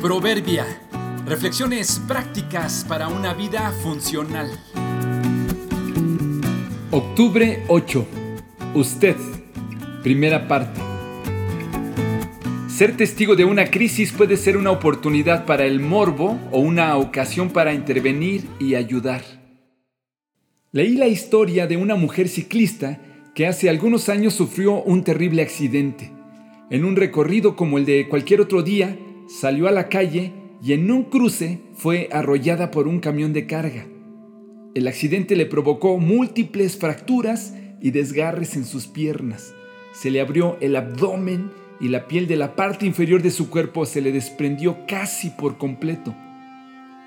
Proverbia. Reflexiones prácticas para una vida funcional. Octubre 8. Usted. Primera parte. Ser testigo de una crisis puede ser una oportunidad para el morbo o una ocasión para intervenir y ayudar. Leí la historia de una mujer ciclista que hace algunos años sufrió un terrible accidente. En un recorrido como el de cualquier otro día, salió a la calle y en un cruce fue arrollada por un camión de carga. El accidente le provocó múltiples fracturas y desgarres en sus piernas. Se le abrió el abdomen y la piel de la parte inferior de su cuerpo se le desprendió casi por completo.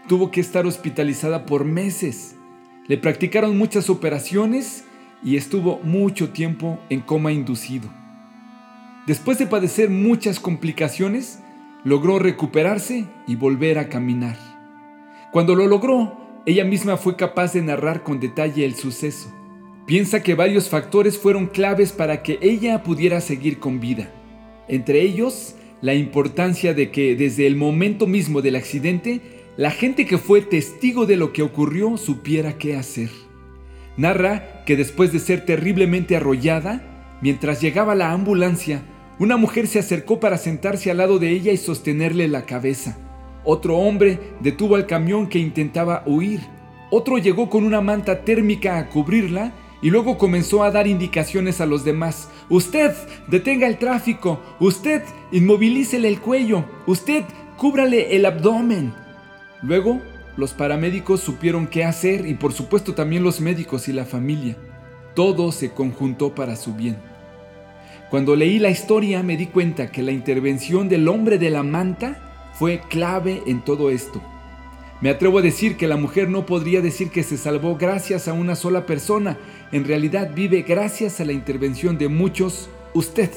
Tuvo que estar hospitalizada por meses. Le practicaron muchas operaciones y estuvo mucho tiempo en coma inducido. Después de padecer muchas complicaciones, logró recuperarse y volver a caminar. Cuando lo logró, ella misma fue capaz de narrar con detalle el suceso. Piensa que varios factores fueron claves para que ella pudiera seguir con vida. Entre ellos, la importancia de que desde el momento mismo del accidente, la gente que fue testigo de lo que ocurrió supiera qué hacer. Narra que después de ser terriblemente arrollada, mientras llegaba la ambulancia, una mujer se acercó para sentarse al lado de ella y sostenerle la cabeza. Otro hombre detuvo al camión que intentaba huir. Otro llegó con una manta térmica a cubrirla y luego comenzó a dar indicaciones a los demás. Usted, detenga el tráfico. Usted, inmovilícele el cuello. Usted, cúbrale el abdomen. Luego, los paramédicos supieron qué hacer y por supuesto también los médicos y la familia. Todo se conjuntó para su bien. Cuando leí la historia me di cuenta que la intervención del hombre de la manta fue clave en todo esto. Me atrevo a decir que la mujer no podría decir que se salvó gracias a una sola persona, en realidad vive gracias a la intervención de muchos, usted.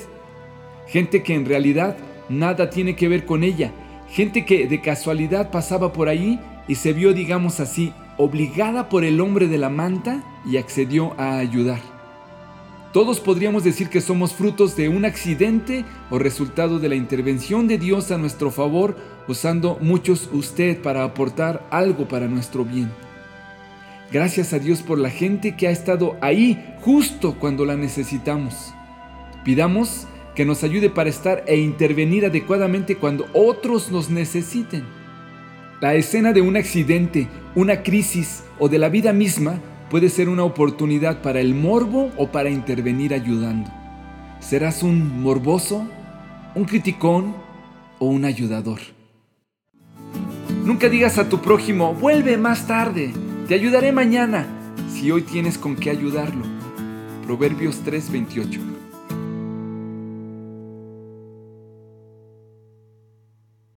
Gente que en realidad nada tiene que ver con ella, gente que de casualidad pasaba por ahí y se vio, digamos así, obligada por el hombre de la manta y accedió a ayudar. Todos podríamos decir que somos frutos de un accidente o resultado de la intervención de Dios a nuestro favor, usando muchos usted para aportar algo para nuestro bien. Gracias a Dios por la gente que ha estado ahí justo cuando la necesitamos. Pidamos que nos ayude para estar e intervenir adecuadamente cuando otros nos necesiten. La escena de un accidente, una crisis o de la vida misma puede ser una oportunidad para el morbo o para intervenir ayudando. ¿Serás un morboso, un criticón o un ayudador? Nunca digas a tu prójimo, vuelve más tarde, te ayudaré mañana, si hoy tienes con qué ayudarlo. Proverbios 3:28